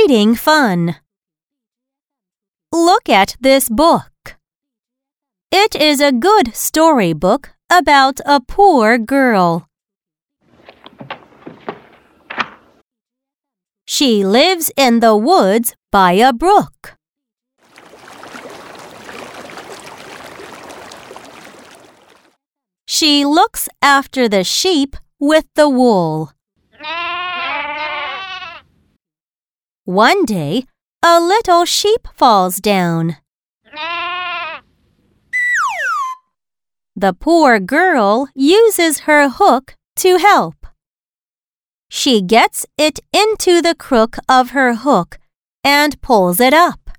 Reading Fun Look at this book. It is a good storybook about a poor girl. She lives in the woods by a brook. She looks after the sheep with the wool. One day, a little sheep falls down. The poor girl uses her hook to help. She gets it into the crook of her hook and pulls it up.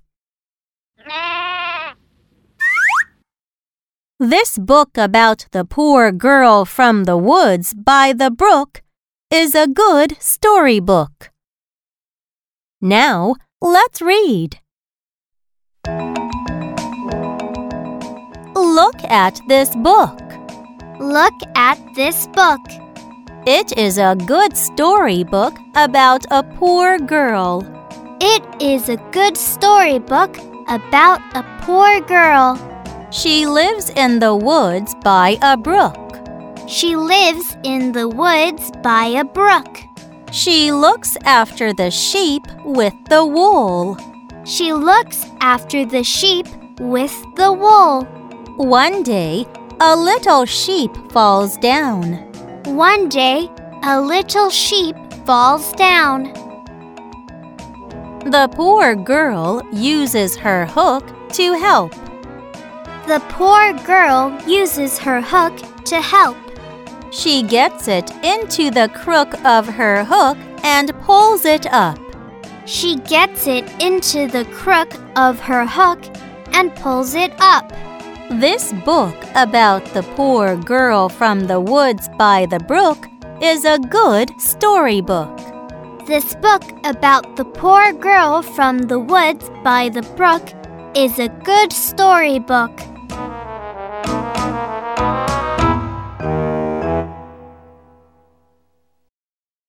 This book about the poor girl from the woods by the brook is a good storybook. Now, let's read. Look at this book. Look at this book. It is a good storybook about a poor girl. It is a good storybook about a poor girl. She lives in the woods by a brook. She lives in the woods by a brook. She looks after the sheep with the wool. She looks after the sheep with the wool. One day, a little sheep falls down. One day, a little sheep falls down. The poor girl uses her hook to help. The poor girl uses her hook to help. She gets it into the crook of her hook and pulls it up. She gets it into the crook of her hook and pulls it up. This book about the poor girl from the woods by the brook is a good storybook. This book about the poor girl from the woods by the brook is a good storybook.